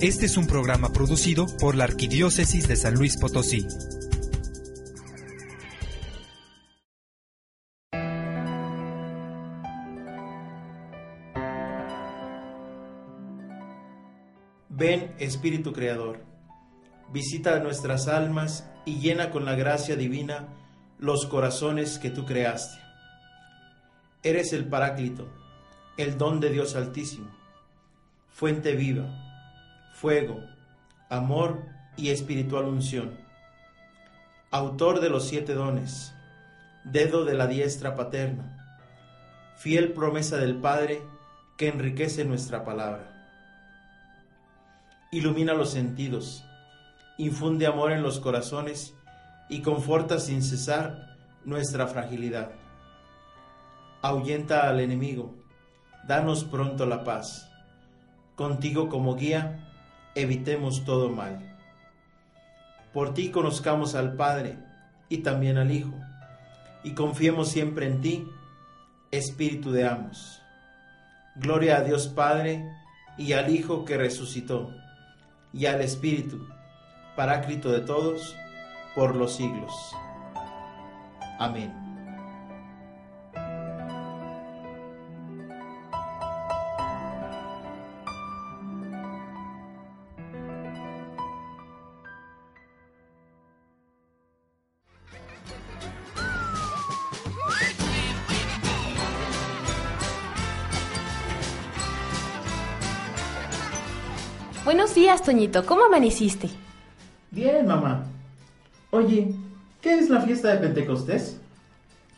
Este es un programa producido por la Arquidiócesis de San Luis Potosí. Ven, Espíritu Creador, visita nuestras almas y llena con la gracia divina los corazones que tú creaste. Eres el Paráclito, el don de Dios Altísimo, fuente viva, fuego, amor y espiritual unción, autor de los siete dones, dedo de la diestra paterna, fiel promesa del Padre que enriquece nuestra palabra ilumina los sentidos, infunde amor en los corazones y conforta sin cesar nuestra fragilidad. Ahuyenta al enemigo, danos pronto la paz. Contigo como guía, evitemos todo mal. Por ti conozcamos al Padre y también al Hijo, y confiemos siempre en ti, Espíritu de ambos. Gloria a Dios Padre y al Hijo que resucitó y al Espíritu, Paráclito de todos, por los siglos. Amén. Toñito. ¿Cómo amaneciste? Bien, mamá. Oye, ¿qué es la fiesta de Pentecostés?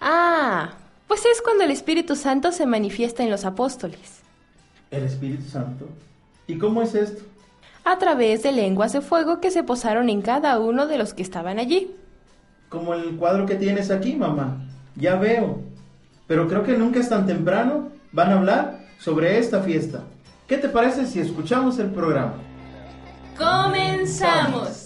Ah, pues es cuando el Espíritu Santo se manifiesta en los apóstoles. ¿El Espíritu Santo? ¿Y cómo es esto? A través de lenguas de fuego que se posaron en cada uno de los que estaban allí. Como el cuadro que tienes aquí, mamá. Ya veo. Pero creo que nunca es tan temprano. Van a hablar sobre esta fiesta. ¿Qué te parece si escuchamos el programa? ¡Comenzamos!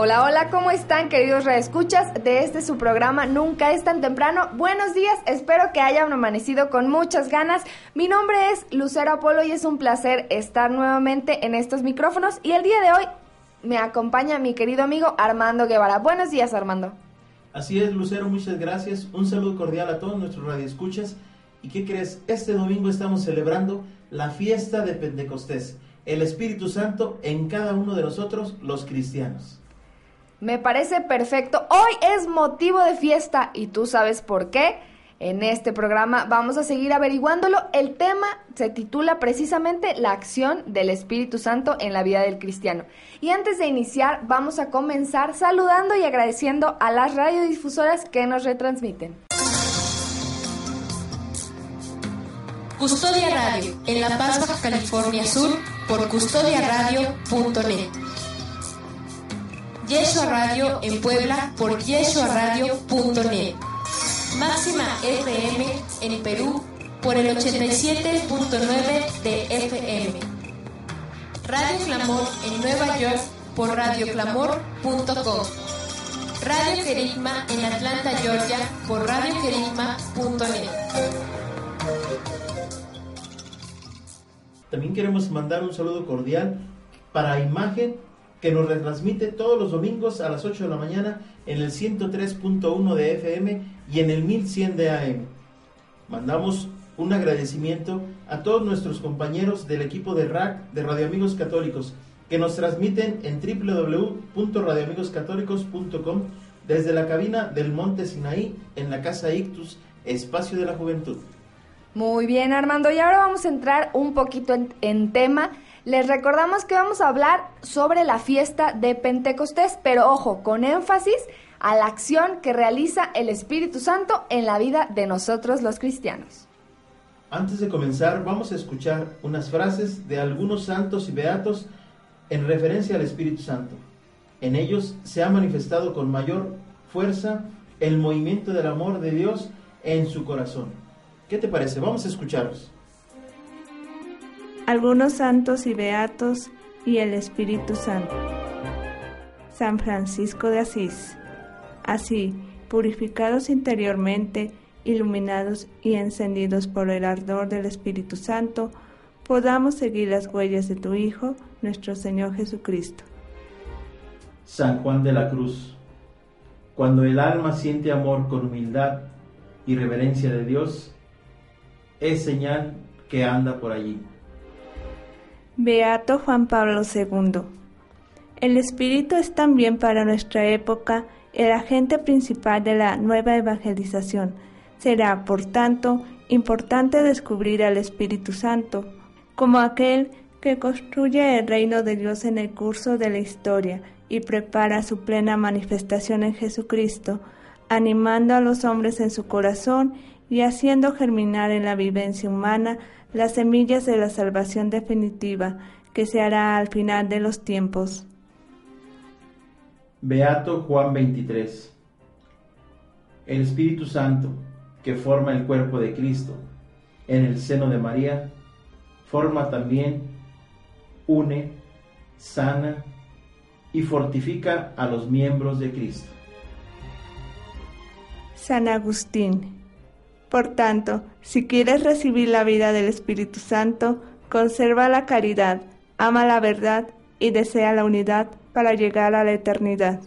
Hola, hola, ¿cómo están queridos reescuchas de este su programa Nunca es tan temprano? Buenos días, espero que hayan amanecido con muchas ganas. Mi nombre es Lucero Apolo y es un placer estar nuevamente en estos micrófonos y el día de hoy me acompaña mi querido amigo Armando Guevara. Buenos días, Armando. Así es, Lucero, muchas gracias. Un saludo cordial a todos nuestros radioescuchas. ¿Y qué crees? Este domingo estamos celebrando la fiesta de Pentecostés, el Espíritu Santo en cada uno de nosotros, los cristianos. Me parece perfecto. Hoy es motivo de fiesta y tú sabes por qué. En este programa vamos a seguir averiguándolo. El tema se titula precisamente La acción del Espíritu Santo en la vida del cristiano. Y antes de iniciar, vamos a comenzar saludando y agradeciendo a las radiodifusoras que nos retransmiten. Custodia Radio, en La Paz, California Sur, por custodiaradio.net. Yeshua Radio en Puebla, por yeshuaradio.net. Máxima FM en Perú, por el 87.9 de FM. Radio Clamor en Nueva York, por radioclamor.com. Radio Querigma en Atlanta, Georgia, por radioquerigma.net. También queremos mandar un saludo cordial para Imagen que nos retransmite todos los domingos a las 8 de la mañana en el 103.1 de FM y en el 1100 de AM. Mandamos un agradecimiento a todos nuestros compañeros del equipo de RAC de Radio Amigos Católicos que nos transmiten en www.radioamigoscatólicos.com desde la cabina del Monte Sinaí en la Casa Ictus, Espacio de la Juventud. Muy bien, Armando. Y ahora vamos a entrar un poquito en, en tema. Les recordamos que vamos a hablar sobre la fiesta de Pentecostés, pero ojo, con énfasis a la acción que realiza el Espíritu Santo en la vida de nosotros los cristianos. Antes de comenzar, vamos a escuchar unas frases de algunos santos y beatos en referencia al Espíritu Santo. En ellos se ha manifestado con mayor fuerza el movimiento del amor de Dios en su corazón. ¿Qué te parece? Vamos a escucharlos. Algunos santos y beatos y el Espíritu Santo. San Francisco de Asís. Así, purificados interiormente, iluminados y encendidos por el ardor del Espíritu Santo, podamos seguir las huellas de tu Hijo, nuestro Señor Jesucristo. San Juan de la Cruz. Cuando el alma siente amor con humildad y reverencia de Dios, es señal que anda por allí. Beato Juan Pablo II. El Espíritu es también para nuestra época el agente principal de la nueva evangelización. Será, por tanto, importante descubrir al Espíritu Santo como aquel que construye el reino de Dios en el curso de la historia y prepara su plena manifestación en Jesucristo, animando a los hombres en su corazón y haciendo germinar en la vivencia humana las semillas de la salvación definitiva que se hará al final de los tiempos. Beato Juan 23. El Espíritu Santo, que forma el cuerpo de Cristo en el seno de María, forma también, une, sana y fortifica a los miembros de Cristo. San Agustín. Por tanto, si quieres recibir la vida del Espíritu Santo, conserva la caridad, ama la verdad y desea la unidad para llegar a la eternidad.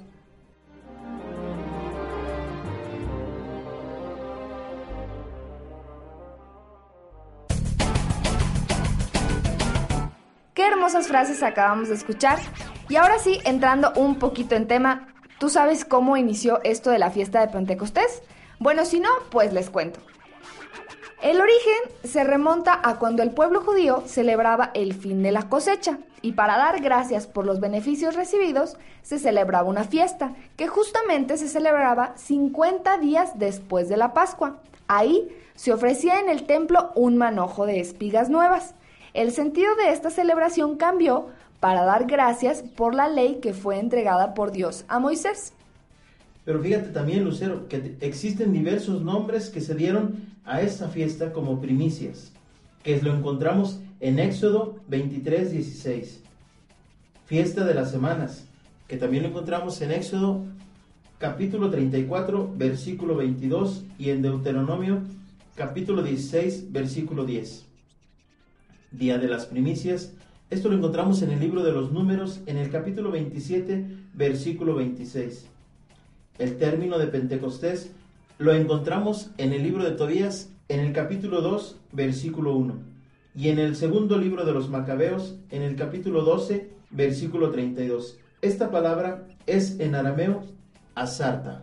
Qué hermosas frases acabamos de escuchar. Y ahora sí, entrando un poquito en tema, ¿tú sabes cómo inició esto de la fiesta de Pentecostés? Bueno, si no, pues les cuento. El origen se remonta a cuando el pueblo judío celebraba el fin de la cosecha y para dar gracias por los beneficios recibidos se celebraba una fiesta que justamente se celebraba 50 días después de la Pascua. Ahí se ofrecía en el templo un manojo de espigas nuevas. El sentido de esta celebración cambió para dar gracias por la ley que fue entregada por Dios a Moisés. Pero fíjate también, Lucero, que te- existen diversos nombres que se dieron a esta fiesta como primicias, que lo encontramos en Éxodo 23, 16. Fiesta de las semanas, que también lo encontramos en Éxodo capítulo 34, versículo 22 y en Deuteronomio capítulo 16, versículo 10. Día de las primicias, esto lo encontramos en el libro de los números en el capítulo 27, versículo 26. El término de Pentecostés lo encontramos en el libro de Tobías en el capítulo 2, versículo 1, y en el segundo libro de los Macabeos en el capítulo 12, versículo 32. Esta palabra es en arameo asarta.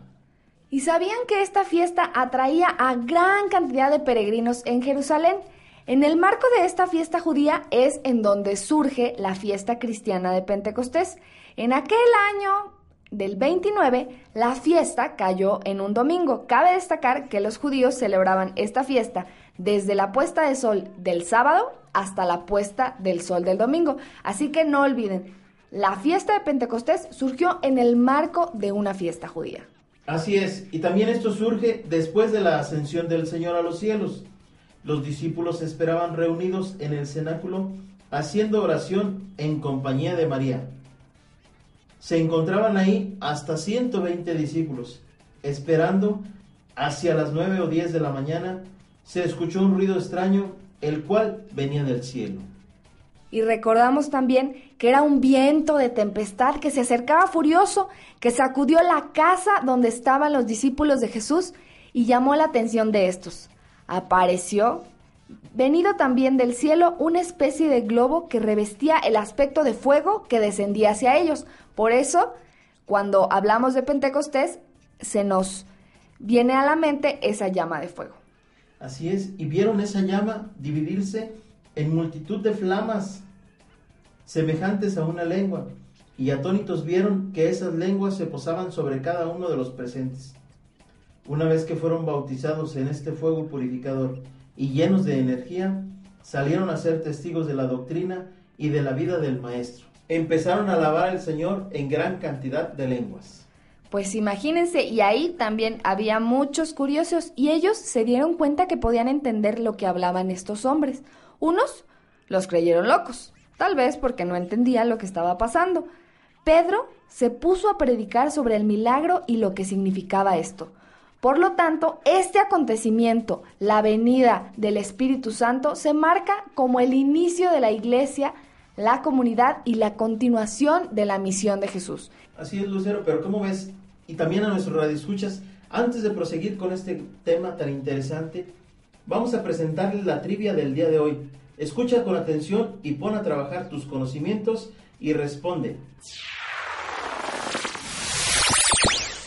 ¿Y sabían que esta fiesta atraía a gran cantidad de peregrinos en Jerusalén? En el marco de esta fiesta judía es en donde surge la fiesta cristiana de Pentecostés. En aquel año del 29, la fiesta cayó en un domingo. Cabe destacar que los judíos celebraban esta fiesta desde la puesta de sol del sábado hasta la puesta del sol del domingo. Así que no olviden, la fiesta de Pentecostés surgió en el marco de una fiesta judía. Así es, y también esto surge después de la ascensión del Señor a los cielos. Los discípulos esperaban reunidos en el cenáculo haciendo oración en compañía de María. Se encontraban ahí hasta 120 discípulos, esperando hacia las 9 o 10 de la mañana. Se escuchó un ruido extraño, el cual venía del cielo. Y recordamos también que era un viento de tempestad que se acercaba furioso, que sacudió la casa donde estaban los discípulos de Jesús y llamó la atención de estos. Apareció, venido también del cielo, una especie de globo que revestía el aspecto de fuego que descendía hacia ellos. Por eso, cuando hablamos de Pentecostés, se nos viene a la mente esa llama de fuego. Así es, y vieron esa llama dividirse en multitud de flamas semejantes a una lengua, y atónitos vieron que esas lenguas se posaban sobre cada uno de los presentes. Una vez que fueron bautizados en este fuego purificador y llenos de energía, salieron a ser testigos de la doctrina y de la vida del Maestro. Empezaron a alabar al Señor en gran cantidad de lenguas. Pues imagínense, y ahí también había muchos curiosos, y ellos se dieron cuenta que podían entender lo que hablaban estos hombres. Unos los creyeron locos, tal vez porque no entendían lo que estaba pasando. Pedro se puso a predicar sobre el milagro y lo que significaba esto. Por lo tanto, este acontecimiento, la venida del Espíritu Santo, se marca como el inicio de la iglesia, la comunidad y la continuación de la misión de Jesús. Así es, Lucero, pero ¿cómo ves? Y también a nuestros radioescuchas, antes de proseguir con este tema tan interesante, vamos a presentarles la trivia del día de hoy. Escucha con atención y pon a trabajar tus conocimientos y responde.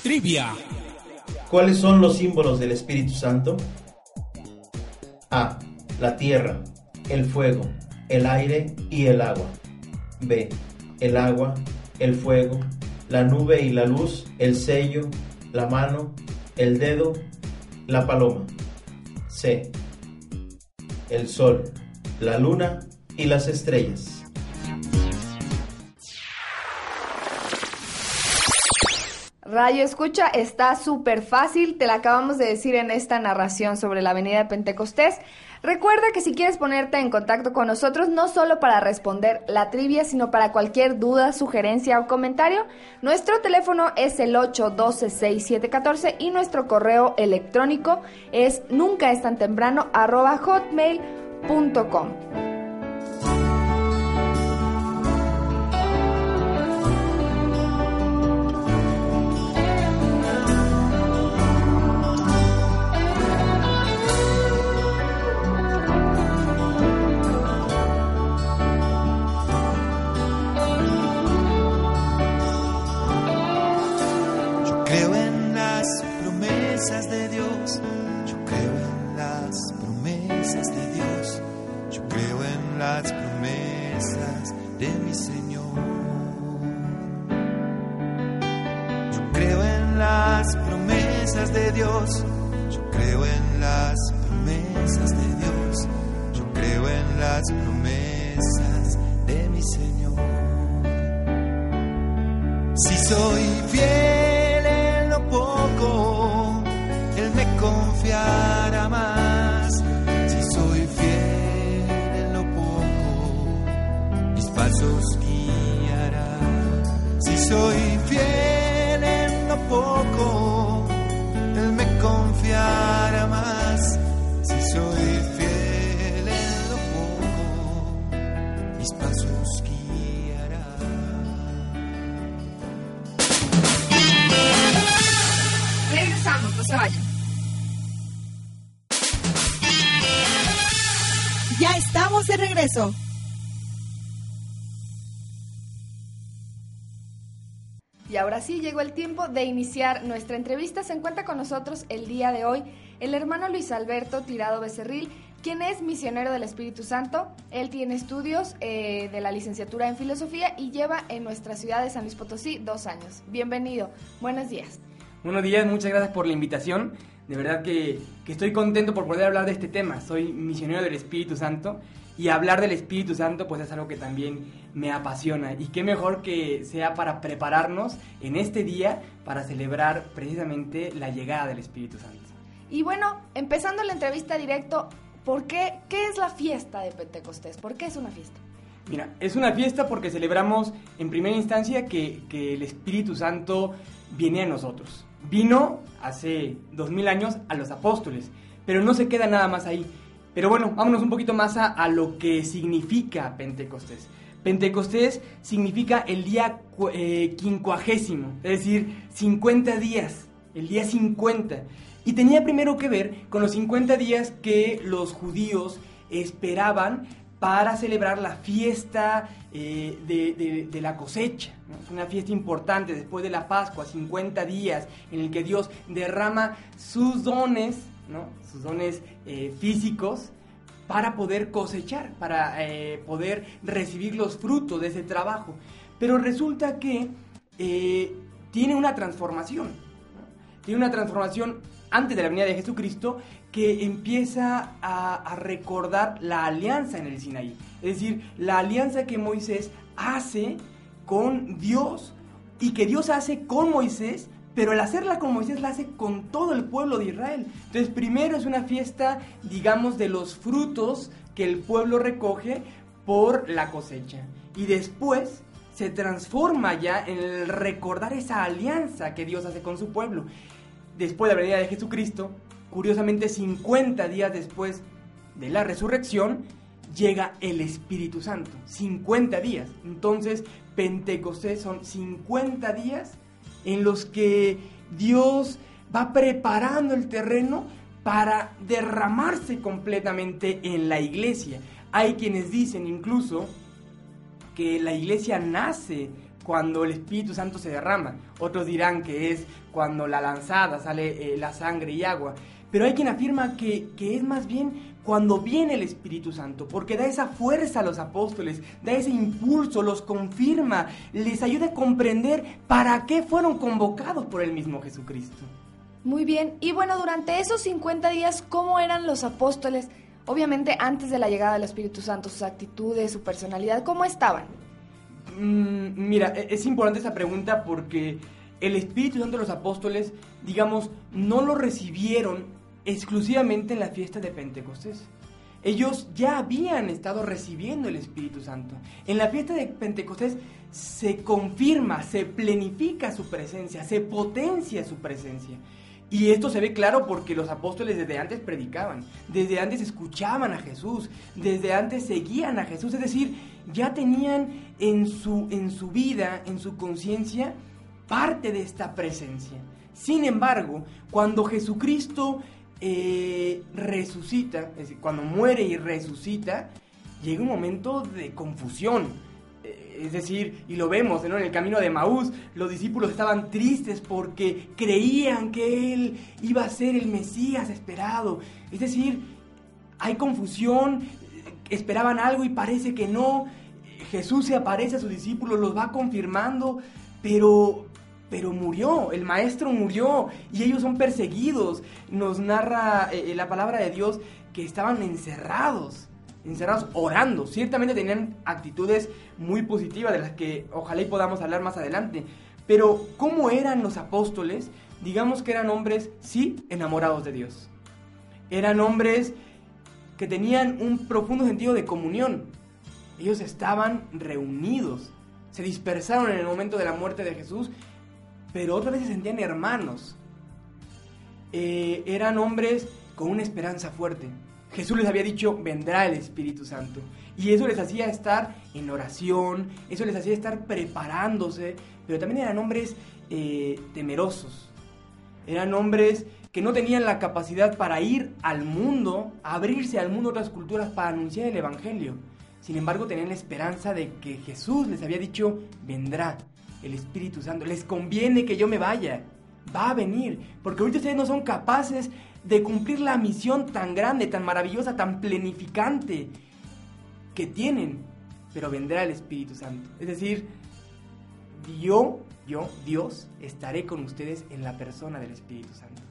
Trivia. ¿Cuáles son los símbolos del Espíritu Santo? A. La tierra, el fuego, el aire y el agua. B. El agua, el fuego, la nube y la luz, el sello, la mano, el dedo, la paloma. C. El sol, la luna y las estrellas. Radio Escucha está súper fácil, te la acabamos de decir en esta narración sobre la Avenida de Pentecostés. Recuerda que si quieres ponerte en contacto con nosotros, no solo para responder la trivia, sino para cualquier duda, sugerencia o comentario, nuestro teléfono es el 812-6714 y nuestro correo electrónico es nunca es tan temprano hotmail.com. Us. De iniciar nuestra entrevista. Se encuentra con nosotros el día de hoy el hermano Luis Alberto Tirado Becerril, quien es misionero del Espíritu Santo. Él tiene estudios eh, de la licenciatura en filosofía y lleva en nuestra ciudad de San Luis Potosí dos años. Bienvenido. Buenos días. Buenos días, muchas gracias por la invitación. De verdad que, que estoy contento por poder hablar de este tema. Soy misionero del Espíritu Santo y hablar del Espíritu Santo pues es algo que también me apasiona. Y qué mejor que sea para prepararnos en este día para celebrar precisamente la llegada del Espíritu Santo. Y bueno, empezando la entrevista directo, ¿por qué? ¿Qué es la fiesta de Pentecostés? ¿Por qué es una fiesta? Mira, es una fiesta porque celebramos en primera instancia que, que el Espíritu Santo viene a nosotros. Vino hace dos mil años a los apóstoles, pero no se queda nada más ahí. Pero bueno, vámonos un poquito más a, lo que significa Pentecostés. Pentecostés significa el día eh, quincuagésimo, es decir, 50 días, el día 50. Y tenía primero que ver con los 50 días que los judíos esperaban para celebrar la fiesta eh, de, la cosecha. Es una fiesta importante después de la Pascua, 50 días en el que Dios derrama sus dones, sus dones eh, físicos, para poder cosechar, para eh, poder recibir los frutos de ese trabajo. Pero resulta que eh, tiene una transformación. Tiene una transformación antes de la venida de Jesucristo que empieza a, a recordar la alianza en el Sinaí. Es decir, la alianza que Moisés hace con Dios y que Dios hace con Moisés, pero al hacerla con Moisés la hace con todo el pueblo de Israel. Entonces, primero es una fiesta, digamos, de los frutos que el pueblo recoge por la cosecha. Y después se transforma ya en el recordar esa alianza que Dios hace con su pueblo. Después de la venida de Jesucristo, curiosamente 50 días después de la resurrección, llega el Espíritu Santo. 50 días. Entonces, Pentecostés son 50 días en los que Dios va preparando el terreno para derramarse completamente en la iglesia. Hay quienes dicen incluso que la iglesia nace cuando el Espíritu Santo se derrama. Otros dirán que es cuando la lanzada sale eh, la sangre y agua. Pero hay quien afirma que, que es más bien cuando viene el Espíritu Santo, porque da esa fuerza a los apóstoles, da ese impulso, los confirma, les ayuda a comprender para qué fueron convocados por el mismo Jesucristo. Muy bien. Y bueno, durante esos 50 días, ¿cómo eran los apóstoles? Obviamente antes de la llegada del Espíritu Santo, sus actitudes, su personalidad, ¿cómo estaban? Mm, mira, e- es importante esa pregunta porque el Espíritu Santo de los apóstoles, digamos, no lo recibieron exclusivamente en la fiesta de Pentecostés. Ellos ya habían estado recibiendo el Espíritu Santo. En la fiesta de Pentecostés se confirma, se plenifica su presencia, se potencia su presencia. Y esto se ve claro porque los apóstoles desde antes predicaban, desde antes escuchaban a Jesús, desde antes seguían a Jesús, es decir, ya tenían en su, en su vida, en su conciencia, parte de esta presencia. Sin embargo, cuando Jesucristo eh, resucita, es decir, cuando muere y resucita, llega un momento de confusión. Eh, Es decir, y lo vemos en el camino de Maús, los discípulos estaban tristes porque creían que él iba a ser el Mesías esperado. Es decir, hay confusión, esperaban algo y parece que no. Jesús se aparece a sus discípulos, los va confirmando, pero, pero murió, el maestro murió y ellos son perseguidos. Nos narra eh, la palabra de Dios que estaban encerrados, encerrados orando. Ciertamente tenían actitudes muy positivas de las que ojalá y podamos hablar más adelante. Pero ¿cómo eran los apóstoles? Digamos que eran hombres, sí, enamorados de Dios. Eran hombres que tenían un profundo sentido de comunión. Ellos estaban reunidos, se dispersaron en el momento de la muerte de Jesús, pero otra vez se sentían hermanos. Eh, eran hombres con una esperanza fuerte. Jesús les había dicho, vendrá el Espíritu Santo. Y eso les hacía estar en oración, eso les hacía estar preparándose, pero también eran hombres eh, temerosos. Eran hombres que no tenían la capacidad para ir al mundo, abrirse al mundo de otras culturas para anunciar el Evangelio. Sin embargo, tenían la esperanza de que Jesús les había dicho, vendrá el Espíritu Santo. Les conviene que yo me vaya. Va a venir. Porque ahorita ustedes no son capaces de cumplir la misión tan grande, tan maravillosa, tan plenificante que tienen. Pero vendrá el Espíritu Santo. Es decir, yo, yo, Dios, estaré con ustedes en la persona del Espíritu Santo.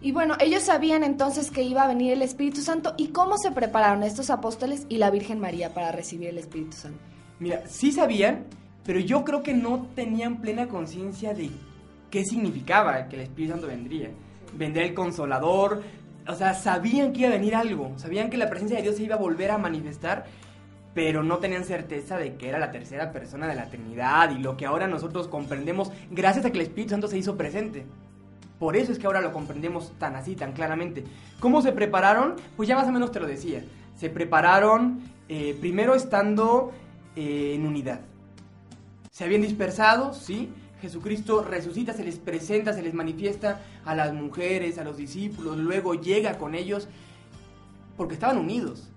Y bueno, ellos sabían entonces que iba a venir el Espíritu Santo y cómo se prepararon estos apóstoles y la Virgen María para recibir el Espíritu Santo. Mira, sí sabían, pero yo creo que no tenían plena conciencia de qué significaba que el Espíritu Santo vendría. Vendría el consolador, o sea, sabían que iba a venir algo, sabían que la presencia de Dios se iba a volver a manifestar, pero no tenían certeza de que era la tercera persona de la Trinidad y lo que ahora nosotros comprendemos gracias a que el Espíritu Santo se hizo presente. Por eso es que ahora lo comprendemos tan así, tan claramente. ¿Cómo se prepararon? Pues ya más o menos te lo decía. Se prepararon eh, primero estando eh, en unidad. Se habían dispersado, ¿sí? Jesucristo resucita, se les presenta, se les manifiesta a las mujeres, a los discípulos, luego llega con ellos porque estaban unidos.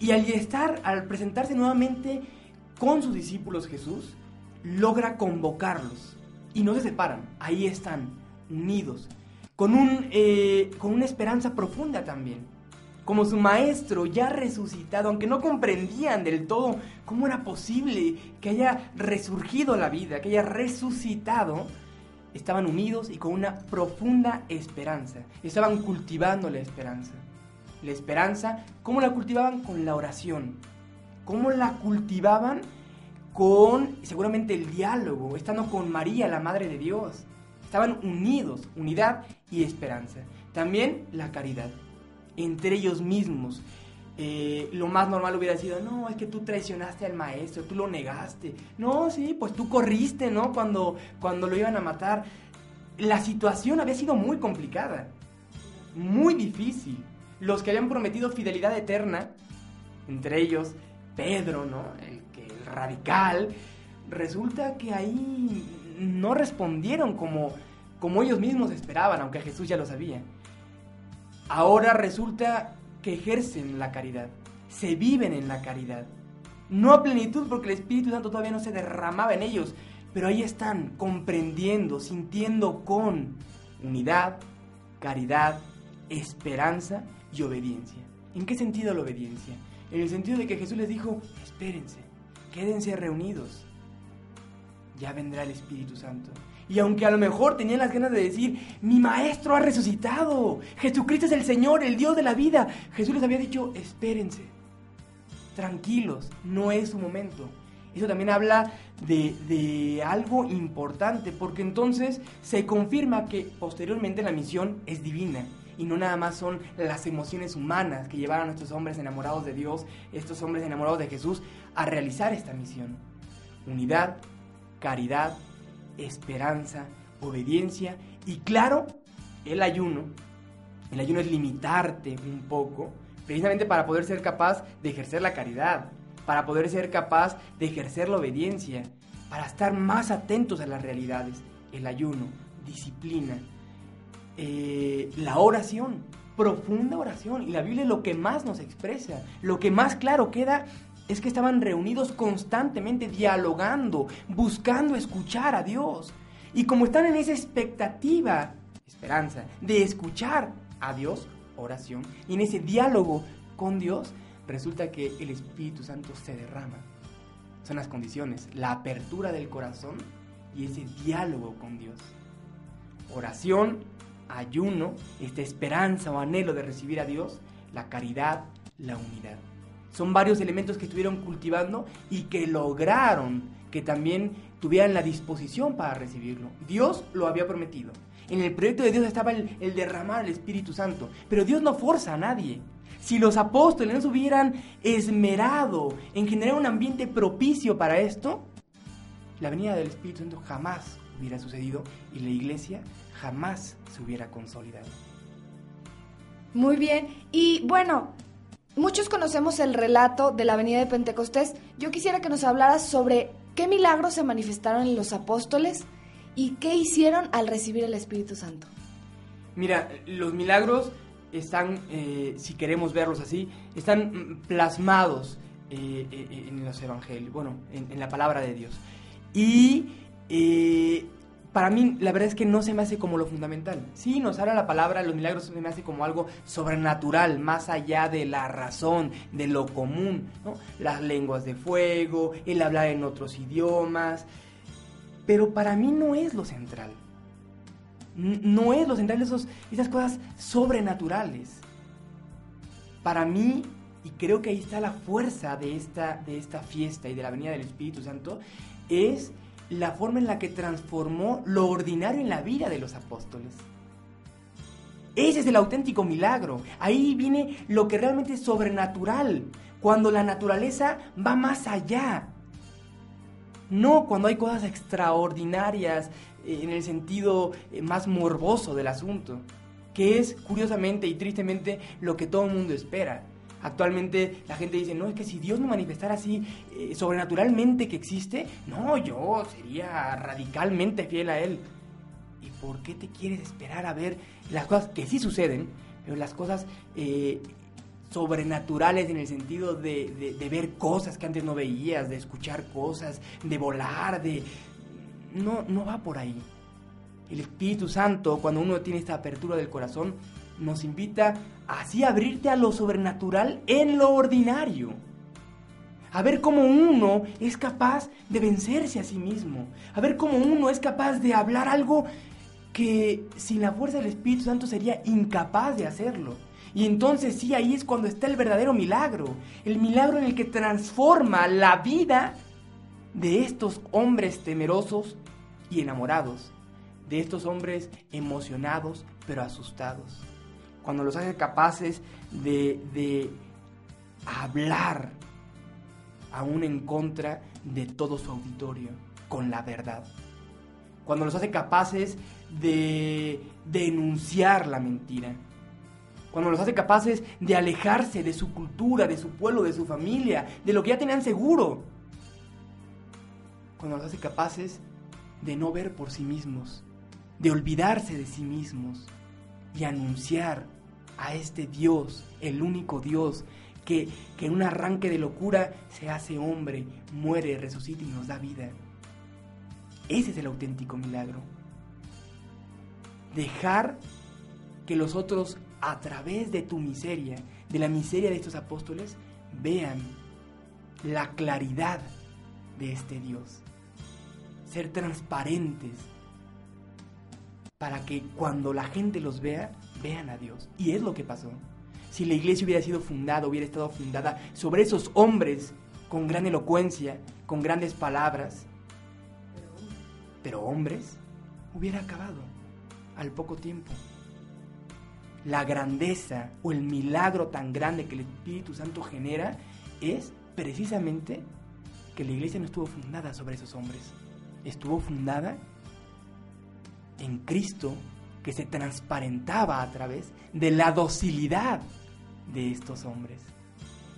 Y al estar, al presentarse nuevamente con sus discípulos Jesús, logra convocarlos y no se separan, ahí están, unidos, con, un, eh, con una esperanza profunda también. Como su maestro ya resucitado, aunque no comprendían del todo cómo era posible que haya resurgido la vida, que haya resucitado, estaban unidos y con una profunda esperanza. Estaban cultivando la esperanza. La esperanza, ¿cómo la cultivaban? Con la oración. ¿Cómo la cultivaban? Con seguramente el diálogo, estando con María, la Madre de Dios. Estaban unidos, unidad y esperanza. También la caridad, entre ellos mismos. Eh, lo más normal hubiera sido, no, es que tú traicionaste al maestro, tú lo negaste. No, sí, pues tú corriste, ¿no? Cuando, cuando lo iban a matar. La situación había sido muy complicada, muy difícil. Los que habían prometido fidelidad eterna, entre ellos Pedro, ¿no? El, el radical, resulta que ahí no respondieron como, como ellos mismos esperaban, aunque Jesús ya lo sabía. Ahora resulta que ejercen la caridad, se viven en la caridad. No a plenitud porque el Espíritu Santo todavía no se derramaba en ellos, pero ahí están comprendiendo, sintiendo con unidad, caridad, esperanza y obediencia. ¿En qué sentido la obediencia? En el sentido de que Jesús les dijo, espérense, quédense reunidos, ya vendrá el Espíritu Santo. Y aunque a lo mejor tenían las ganas de decir, mi maestro ha resucitado, Jesucristo es el Señor, el Dios de la vida, Jesús les había dicho, espérense, tranquilos, no es su momento. Eso también habla de, de, algo importante, porque entonces se confirma que posteriormente la misión es divina y no nada más son las emociones humanas que llevaron a estos hombres enamorados de Dios, estos hombres enamorados de Jesús, a realizar esta misión. Unidad, caridad, esperanza, obediencia y claro, el ayuno. El ayuno es limitarte un poco, precisamente para poder ser capaz de ejercer la caridad, para poder ser capaz de ejercer la obediencia, para estar más atentos a las realidades. El ayuno, disciplina, eh, la oración, profunda oración. Y la Biblia es lo que más nos expresa, lo que más claro queda es que estaban reunidos constantemente, dialogando, buscando escuchar a Dios. Y como están en esa expectativa, esperanza, de escuchar a Dios, oración, y en ese diálogo con Dios, resulta que el Espíritu Santo se derrama. Son las condiciones, la apertura del corazón y ese diálogo con Dios. Oración, ayuno, esta esperanza o anhelo de recibir a Dios, la caridad, la unidad. Son varios elementos que estuvieron cultivando y que lograron que también tuvieran la disposición para recibirlo. Dios lo había prometido. En el proyecto de Dios estaba el, el derramar el Espíritu Santo, pero Dios no forza a nadie. Si los apóstoles no se hubieran esmerado en generar un ambiente propicio para esto, la venida del Espíritu Santo jamás hubiera sucedido y la iglesia jamás se hubiera consolidado. Muy bien, y bueno, muchos conocemos el relato de la venida de Pentecostés. Yo quisiera que nos hablaras sobre qué milagros se manifestaron en los apóstoles y qué hicieron al recibir el Espíritu Santo. Mira, los milagros están, eh, si queremos verlos así, están plasmados eh, eh, en los evangelios, bueno, en, la palabra de Dios. Y para mí, la verdad es que no se me hace como lo fundamental. Sí, nos habla la palabra, los milagros se me hace como algo sobrenatural, más allá de la razón, de lo común. Las lenguas de fuego, el hablar en otros idiomas. Pero para mí no es lo central. No es lo central esos, esas cosas sobrenaturales. Para mí, y creo que ahí está la fuerza de esta, de esta fiesta y de la venida del Espíritu Santo, es la forma en la que transformó lo ordinario en la vida de los apóstoles. Ese es el auténtico milagro. Ahí viene lo que realmente es sobrenatural. Cuando la naturaleza va más allá. No cuando hay cosas extraordinarias eh, en el sentido eh, más morboso del asunto. Que es, curiosamente y tristemente, lo que todo el mundo espera. Actualmente la gente dice, no, es que si Dios me manifestara así eh, sobrenaturalmente que existe, no, yo sería radicalmente fiel a Él. ¿Y por qué te quieres esperar a ver las cosas que sí suceden, pero las cosas eh, sobrenaturales en el sentido de, de- de ver cosas que antes no veías, de escuchar cosas, de volar, de... No, no va por ahí. El Espíritu Santo, cuando uno tiene esta apertura del corazón, nos invita así a abrirte a lo sobrenatural en lo ordinario. A ver cómo uno es capaz de vencerse a sí mismo. A ver cómo uno es capaz de hablar algo que sin la fuerza del Espíritu Santo sería incapaz de hacerlo. Y entonces sí, ahí es cuando está el verdadero milagro. El milagro en el que transforma la vida de estos hombres temerosos y enamorados. De estos hombres emocionados pero asustados. Cuando los hace capaces de, de hablar aún en contra de todo su auditorio con la verdad. Cuando los hace capaces de denunciar la mentira. Cuando los hace capaces de alejarse de su cultura, de su pueblo, de su familia, de lo que ya tenían seguro. Cuando los hace capaces de no ver por sí mismos, de olvidarse de sí mismos y anunciar a este Dios, el único Dios, que, en un arranque de locura se hace hombre, muere, resucita y nos da vida. Ese es el auténtico milagro. Dejar que los otros, a través de tu miseria, de la miseria de estos apóstoles, vean la claridad de este Dios. Ser transparentes para que cuando la gente los vea, vean a Dios. Y es lo que pasó. Si la iglesia hubiera sido fundada, hubiera estado fundada sobre esos hombres con gran elocuencia, con grandes palabras, pero hombres, hubiera acabado al poco tiempo. La grandeza o el milagro tan grande que el Espíritu Santo genera es precisamente que la iglesia no estuvo fundada sobre esos hombres, estuvo fundada en Cristo que se transparentaba a través de la docilidad de estos hombres.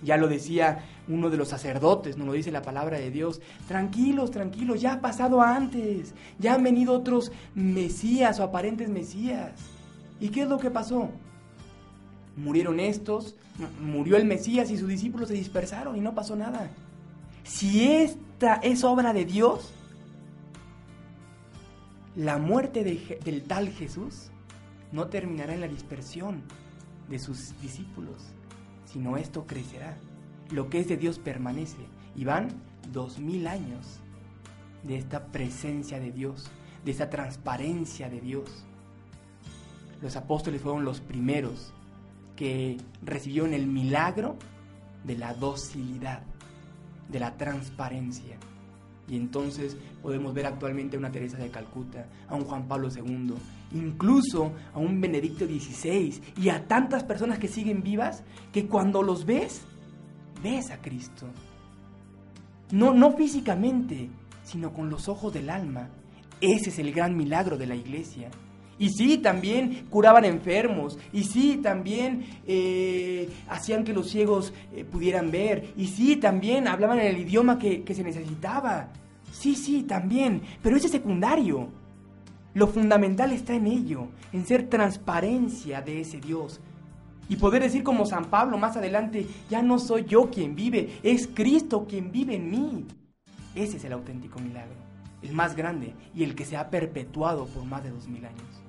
Ya lo decía uno de los sacerdotes, nos lo dice la palabra de Dios. Tranquilos, tranquilos, ya ha pasado antes. Ya han venido otros mesías o aparentes mesías. ¿Y qué es lo que pasó? Murieron estos, murió el Mesías y sus discípulos se dispersaron y no pasó nada. Si esta es obra de Dios, la muerte de- del tal Jesús no terminará en la dispersión de sus discípulos, sino esto crecerá. Lo que es de Dios permanece. Y van dos mil años de esta presencia de Dios, de esta transparencia de Dios. Los apóstoles fueron los primeros que recibieron el milagro de la docilidad, de la transparencia. Y entonces podemos ver actualmente a una Teresa de Calcuta, a un Juan Pablo II, incluso a un Benedicto XVI y a tantas personas que siguen vivas que cuando los ves, ves a Cristo. No, no físicamente, sino con los ojos del alma. Ese es el gran milagro de la iglesia. Y sí, también curaban enfermos. Y sí, también eh, hacían que los ciegos eh, pudieran ver. Y sí, también hablaban en el idioma que, que se necesitaba. Sí, sí, también. Pero ese es secundario. Lo fundamental está en ello, en ser transparencia de ese Dios. Y poder decir como San Pablo más adelante, ya no soy yo quien vive, es Cristo quien vive en mí. Ese es el auténtico milagro, el más grande y el que se ha perpetuado por más de dos mil años.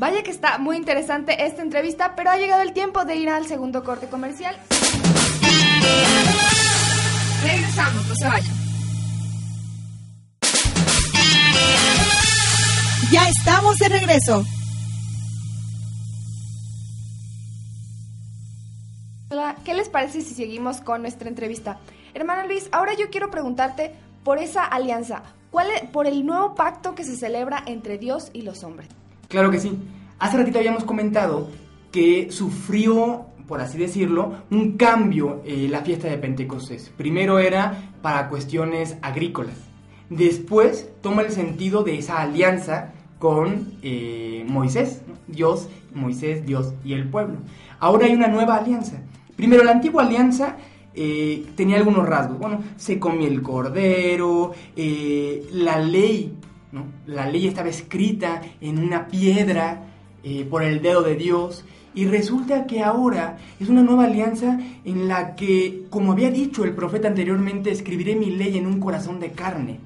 Vaya que está muy interesante esta entrevista, pero ha llegado el tiempo de ir al segundo corte comercial. Regresamos, no se vayan. Ya estamos de regreso. Hola, ¿qué les parece si seguimos con nuestra entrevista? Hermano Luis, ahora yo quiero preguntarte por esa alianza, ¿cuál es, por el nuevo pacto que se celebra entre Dios y los hombres. Claro que sí. Hace ratito habíamos comentado que sufrió, por así decirlo, un cambio eh, la fiesta de Pentecostés. Primero era para cuestiones agrícolas. Después toma el sentido de esa alianza con eh, Moisés. Dios, Moisés, Dios y el pueblo. Ahora hay una nueva alianza. Primero, la antigua alianza eh, tenía algunos rasgos. Bueno, se comía el cordero, la ley, La ley estaba escrita en una piedra eh, por el dedo de Dios. Y resulta que ahora es una nueva alianza en la que, como había dicho el profeta anteriormente, escribiré mi ley en un corazón de carne.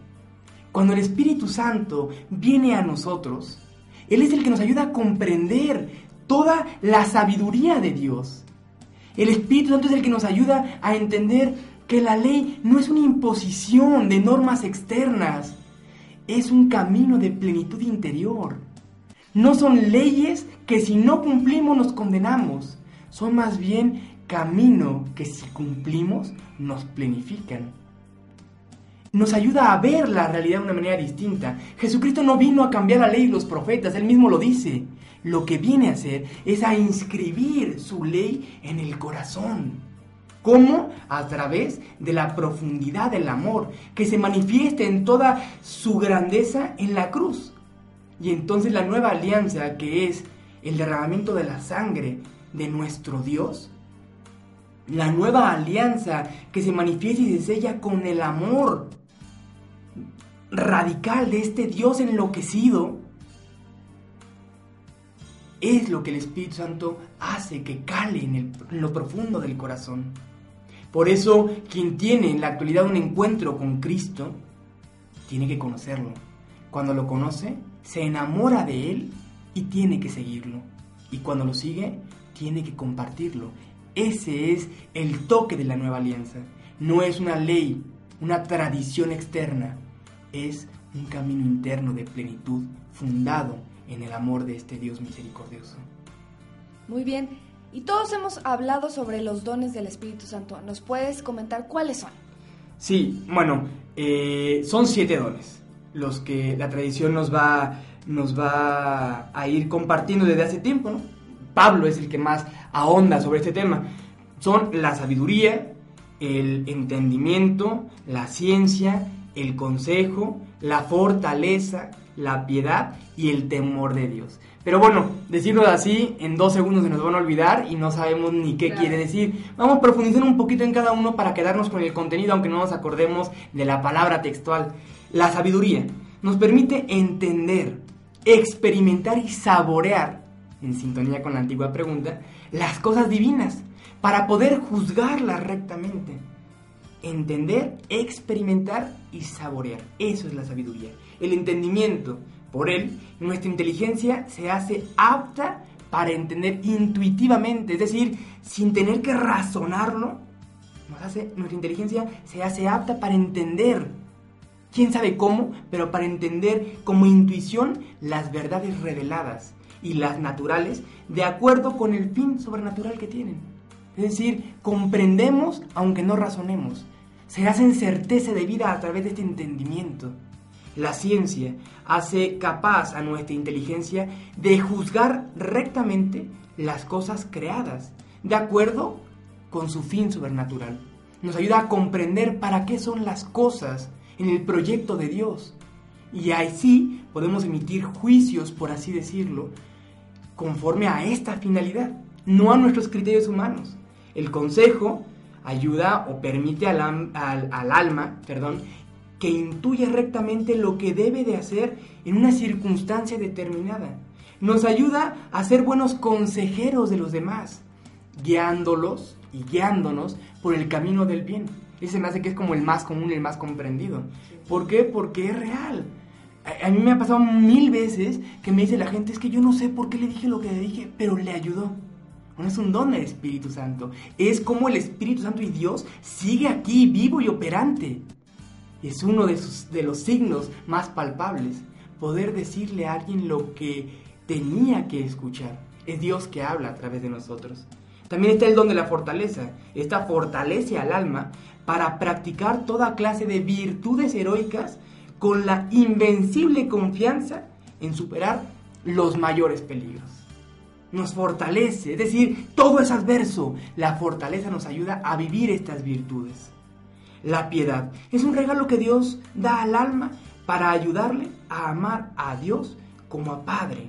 Cuando el Espíritu Santo viene a nosotros, Él es el que nos ayuda a comprender toda la sabiduría de Dios. El Espíritu Santo es el que nos ayuda a entender que la ley no es una imposición de normas externas, es un camino de plenitud interior. No son leyes que si no cumplimos nos condenamos, son más bien camino que si cumplimos nos plenifican. Nos ayuda a ver la realidad de una manera distinta. Jesucristo no vino a cambiar la ley y los profetas, él mismo lo dice. Lo que viene a hacer es a inscribir su ley en el corazón. ¿Cómo? A través de la profundidad del amor, que se manifieste en toda su grandeza en la cruz. Y entonces la nueva alianza, que es el derramamiento de la sangre de nuestro Dios, la nueva alianza que se manifiesta y se sella con el amor radical de este Dios enloquecido, es lo que el Espíritu Santo hace que cale en, en lo profundo del corazón. Por eso, quien tiene en la actualidad un encuentro con Cristo, tiene que conocerlo. Cuando lo conoce, se enamora de Él y tiene que seguirlo. Y cuando lo sigue, tiene que compartirlo. Ese es el toque de la nueva alianza. No es una ley, una tradición externa. Es un camino interno de plenitud fundado en el amor de este Dios misericordioso. Muy bien. Y todos hemos hablado sobre los dones del Espíritu Santo. ¿Nos puedes comentar cuáles son? Sí, bueno, eh, son siete dones los que la tradición nos va, nos va a ir compartiendo desde hace tiempo, ¿no? Pablo es el que más ahonda sobre este tema. Son la sabiduría, el entendimiento, la ciencia, el consejo, la fortaleza, la piedad y el temor de Dios. Pero bueno, decirlo así, en dos segundos se nos van a olvidar y no sabemos ni qué Claro. quiere decir. Vamos a profundizar un poquito en cada uno para quedarnos con el contenido, aunque no nos acordemos de la palabra textual. La sabiduría nos permite entender, experimentar y saborear, en sintonía con la antigua pregunta, las cosas divinas para poder juzgarlas rectamente. Entender, experimentar y saborear. Eso es la sabiduría. El entendimiento. Por él, nuestra inteligencia se hace apta para entender intuitivamente, es decir, sin tener que razonarlo, nos hace, nuestra inteligencia se hace apta para entender. Quién sabe cómo, pero para entender como intuición las verdades reveladas y las naturales de acuerdo con el fin sobrenatural que tienen. Es decir, comprendemos aunque no razonemos. Se hacen certeza de vida a través de este entendimiento. La ciencia hace capaz a nuestra inteligencia de juzgar rectamente las cosas creadas, de acuerdo con su fin sobrenatural. Nos ayuda a comprender para qué son las cosas en el proyecto de Dios. Y así podemos emitir juicios, por así decirlo, conforme a esta finalidad, no a nuestros criterios humanos. El consejo ayuda o permite al, al alma, perdón, que intuya rectamente lo que debe de hacer en una circunstancia determinada. Nos ayuda a ser buenos consejeros de los demás, guiándolos y guiándonos por el camino del bien. Ese me hace que es como el más común, el más comprendido. ¿Por qué? Porque es real. A, a mí me ha pasado mil veces que me dice la gente, es que yo no sé por qué le dije lo que le dije, pero le ayudó. Bueno, es un don del Espíritu Santo. Es como el Espíritu Santo y Dios sigue aquí, vivo y operante. Es uno de, los signos más palpables. Poder decirle a alguien lo que tenía que escuchar. Es Dios que habla a través de nosotros. También está el don de la fortaleza. Esta fortalece al alma para practicar toda clase de virtudes heroicas con la invencible confianza en superar los mayores peligros. nos fortalece, es decir, todo es adverso. La fortaleza nos ayuda a vivir estas virtudes. La piedad es un regalo que Dios da al alma para ayudarle a amar a Dios como a Padre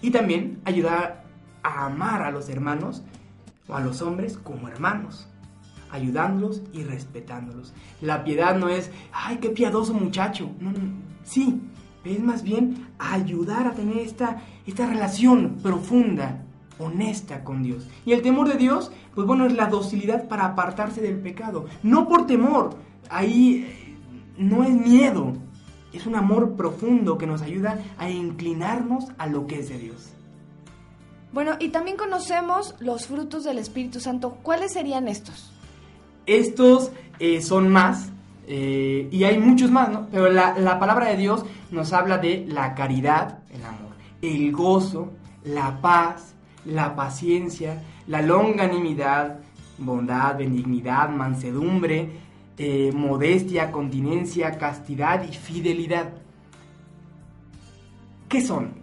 y también ayudar a amar a los hermanos o a los hombres como hermanos, ayudándolos y respetándolos. La piedad no es, ay, qué piadoso muchacho. No, no, sí, es más bien ayudar a tener esta, esta relación profunda, honesta con Dios. Y el temor de Dios, pues bueno, es la docilidad para apartarse del pecado. No por temor, ahí eh, no es miedo, es un amor profundo que nos ayuda a inclinarnos a lo que es de Dios. Bueno, y también conocemos los frutos del Espíritu Santo. ¿Cuáles serían estos? Estos eh, son más, eh, y hay muchos más, ¿no? Pero la, la palabra de Dios nos habla de la caridad, el amor, el gozo, la paz, la paciencia, la longanimidad, bondad, benignidad, mansedumbre, eh, modestia, continencia, castidad y fidelidad. ¿Qué son?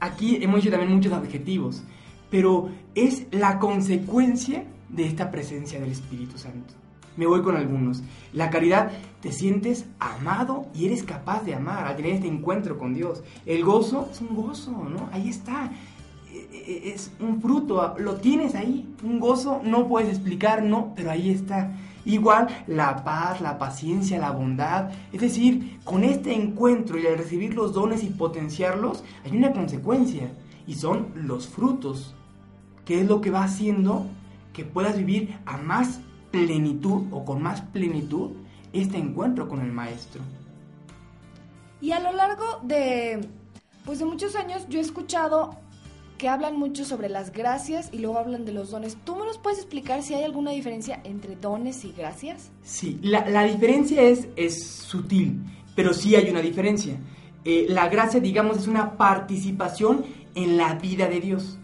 Aquí hemos dicho también muchos adjetivos, pero es la consecuencia de esta presencia del Espíritu Santo. Me voy con algunos. La caridad, te sientes amado y eres capaz de amar, a tener este encuentro con Dios. El gozo es un gozo, ¿no? Ahí está. E- e- Es un fruto, lo tienes ahí. Un gozo, no puedes explicar, no, pero ahí está. Igual la paz, la paciencia, la bondad. Es decir, con este encuentro y al recibir los dones y potenciarlos, hay una consecuencia. Y son los frutos. que es lo que va haciendo que puedas vivir a más plenitud o con más plenitud este encuentro con el Maestro. Y a lo largo de, pues de muchos años yo he escuchado que hablan mucho sobre las gracias y luego hablan de los dones. ¿Tú me nos puedes explicar si hay alguna diferencia entre dones y gracias? Sí, la, la diferencia es, es sutil, pero sí hay una diferencia. Eh, la gracia, digamos, es una participación en la vida de Dios.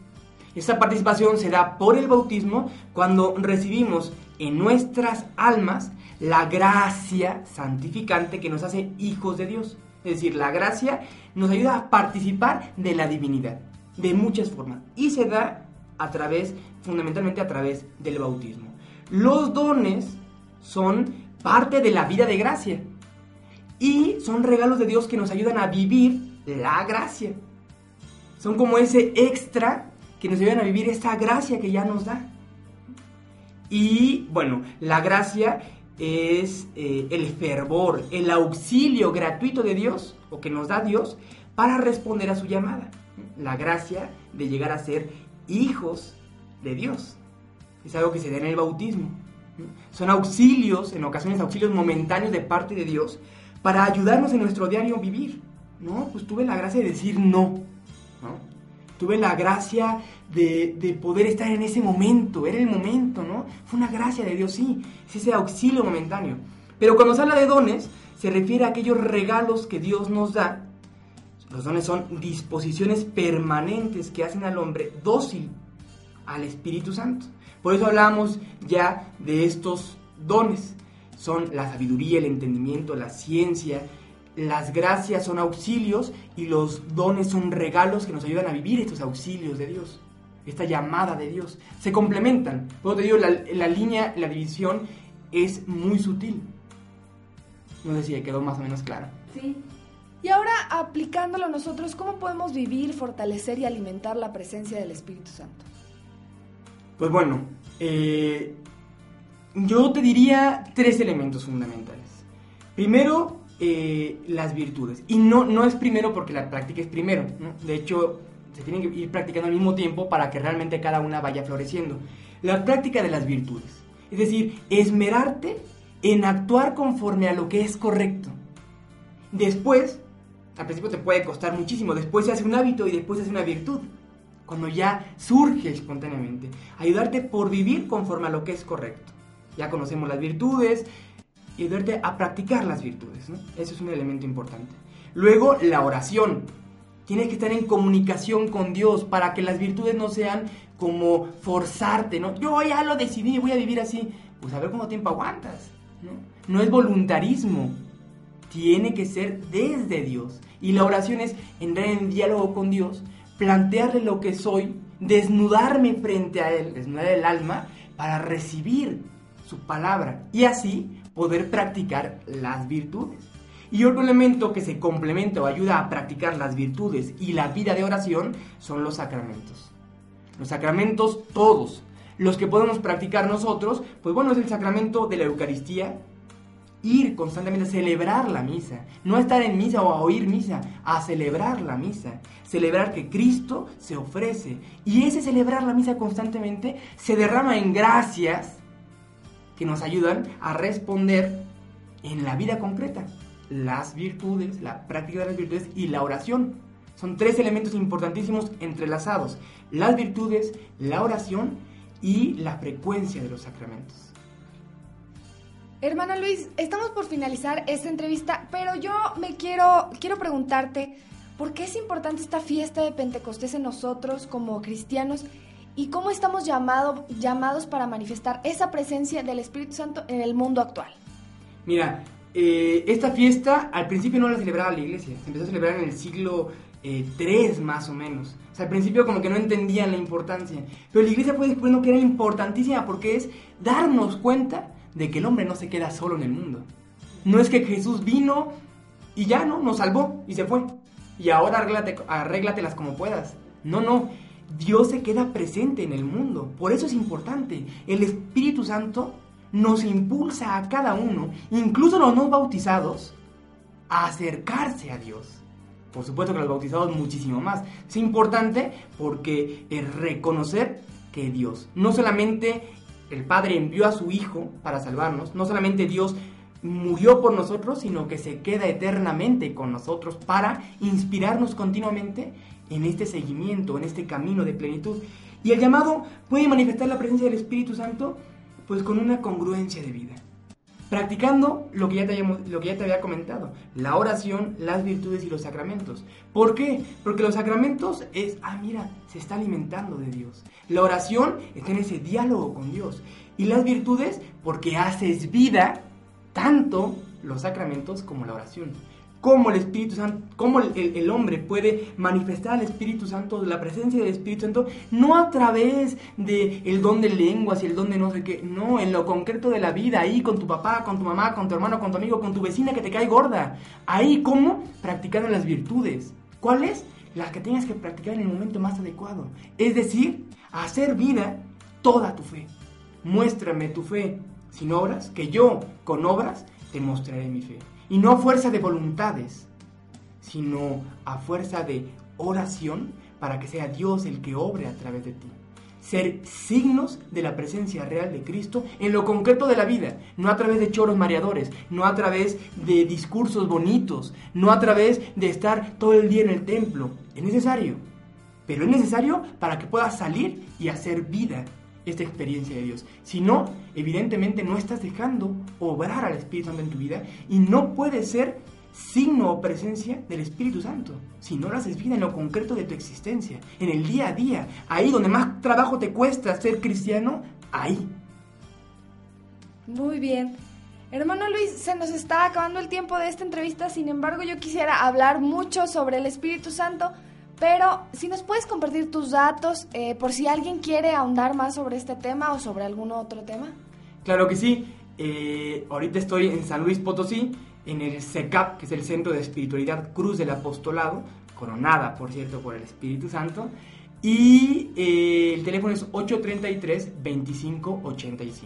Esa participación se da por el bautismo cuando recibimos en nuestras almas la gracia santificante que nos hace hijos de Dios. Es decir, la gracia nos ayuda a participar de la divinidad de muchas formas y se da a través, fundamentalmente a través del bautismo. Los dones son parte de la vida de gracia y son regalos de Dios que nos ayudan a vivir la gracia. Son como ese extra que nos ayudan a vivir esta gracia que ya nos da. Y bueno, la gracia es eh, el fervor, el auxilio gratuito de Dios, o que nos da Dios, para responder a su llamada. La gracia de llegar a ser hijos de Dios. Es algo que se da en el bautismo. Son auxilios, en ocasiones auxilios momentáneos de parte de Dios, para ayudarnos en nuestro diario vivir. No, pues tuve la gracia de decir no. ¿no? Tuve la gracia de, de, poder estar en ese momento, era el momento, ¿no? Fue una gracia de Dios, sí, es ese auxilio momentáneo. Pero cuando se habla de dones, se refiere a aquellos regalos que Dios nos da. Los dones son disposiciones permanentes que hacen al hombre dócil al Espíritu Santo. Por eso hablamos ya de estos dones. Son la sabiduría, el entendimiento, la ciencia, las gracias son auxilios y los dones son regalos que nos ayudan a vivir estos auxilios de Dios, esta llamada de Dios. Se complementan. Por te digo, la, la, línea, la división es muy sutil. No sé si quedó más o menos claro. Sí. Y ahora, aplicándolo nosotros, ¿cómo podemos vivir, fortalecer y alimentar la presencia del Espíritu Santo? Pues bueno, eh, yo te diría tres elementos fundamentales. Primero, eh, las virtudes. Y no, no es primero porque la práctica es primero. De hecho, se tienen que ir practicando al mismo tiempo para que realmente cada una vaya floreciendo. La práctica de las virtudes. Es decir, esmerarte en actuar conforme a lo que es correcto. Después, al principio te puede costar muchísimo, después se hace un hábito y después se hace una virtud. Cuando ya surge espontáneamente. Ayudarte por vivir conforme a lo que es correcto. Ya conocemos las virtudes, y ayudarte a practicar las virtudes. ¿no? Eso es un elemento importante. Luego, la oración. Tienes que estar en comunicación con Dios para que las virtudes no sean como forzarte, ¿no? Yo ya lo decidí, voy a vivir así. Pues a ver cuánto tiempo aguantas, ¿no? No es voluntarismo. Tiene que ser desde Dios. Y la oración es entrar en diálogo con Dios, plantearle lo que soy desnudarme frente a Él, desnudar el alma para recibir su palabra y así poder practicar las virtudes. Y otro elemento que se complementa o ayuda a practicar las virtudes y la vida de oración son los sacramentos. Los sacramentos todos, los que podemos practicar nosotros, pues bueno, es el sacramento de la Eucaristía, ir constantemente a celebrar la misa, no estar en misa o a oír misa, a celebrar la misa, celebrar que Cristo se ofrece. Y ese celebrar la misa constantemente se derrama en gracias que nos ayudan a responder en la vida concreta. Las virtudes, la práctica de las virtudes y la oración. Son tres elementos importantísimos entrelazados. Las virtudes, la oración y la frecuencia de los sacramentos. Hermano Luis, estamos por finalizar esta entrevista, pero yo me quiero, quiero preguntarte, ¿por qué es importante esta fiesta de Pentecostés en nosotros como cristianos y cómo estamos llamado, llamados para manifestar esa presencia del Espíritu Santo en el mundo actual? Mira, eh, esta fiesta al principio no la celebraba la iglesia, se empezó a celebrar en el siglo eh, 3 más o menos. O sea, al principio como que no entendían la importancia, pero la iglesia fue descubriendo que era importantísima porque es darnos cuenta de que el hombre no se queda solo en el mundo. No es que Jesús vino y ya no, nos salvó y se fue. Y ahora arréglate, arréglatelas como puedas. No, no. Dios se queda presente en el mundo. Por eso es importante. El Espíritu Santo nos impulsa a cada uno, incluso los no bautizados, a acercarse a Dios. Por supuesto que los bautizados muchísimo más. Es importante porque es reconocer que Dios no solamente el Padre envió a su Hijo para salvarnos, no solamente Dios murió por nosotros, sino que se queda eternamente con nosotros para inspirarnos continuamente en este seguimiento, en este camino de plenitud. Y el llamado puede manifestar la presencia del Espíritu Santo pues con una congruencia de vida. Practicando lo que, ya te había comentado, la oración, las virtudes y los sacramentos. ¿Por qué? Porque los sacramentos es, ah, mira, se está alimentando de Dios. La oración está en ese diálogo con Dios. Y las virtudes porque haces vida tanto los sacramentos como la oración. Cómo el Espíritu Santo, cómo el, hombre puede manifestar al Espíritu Santo, la presencia del Espíritu Santo, no a través de el don de lenguas y el don de no sé qué, no, en lo concreto de la vida, ahí con tu papá, con tu mamá, con tu hermano, con tu amigo, con tu vecina que te cae gorda. Ahí, ¿cómo? Practicando las virtudes. ¿Cuáles? Las que tengas que practicar en el momento más adecuado. Es decir, hacer vida toda tu fe. Muéstrame tu fe sin obras, que yo con obras te mostraré mi fe. Y no a fuerza de voluntades, sino a fuerza de oración para que sea Dios el que obre a través de ti. Ser signos de la presencia real de Cristo en lo concreto de la vida, no a través de choros mareadores, no a través de discursos bonitos, no a través de estar todo el día en el templo. Es necesario, pero es necesario para que puedas salir y hacer vida esta experiencia de Dios. Si no, evidentemente no estás dejando obrar al Espíritu Santo en tu vida y no puede ser signo o presencia del Espíritu Santo. Si no lo haces vida en lo concreto de tu existencia, en el día a día, ahí donde más trabajo te cuesta ser cristiano, ahí. Muy bien. Hermano Luis, se nos está acabando el tiempo de esta entrevista, sin embargo yo quisiera hablar mucho sobre el Espíritu Santo, pero si nos puedes compartir tus datos eh, por si alguien quiere ahondar más sobre este tema o sobre algún otro tema. Claro que sí. Eh, ahorita estoy en San Luis Potosí, en el CECAP, que es el Centro de Espiritualidad Cruz del Apostolado, coronada, por cierto, por el Espíritu Santo. Y eh, el teléfono es 833-2585.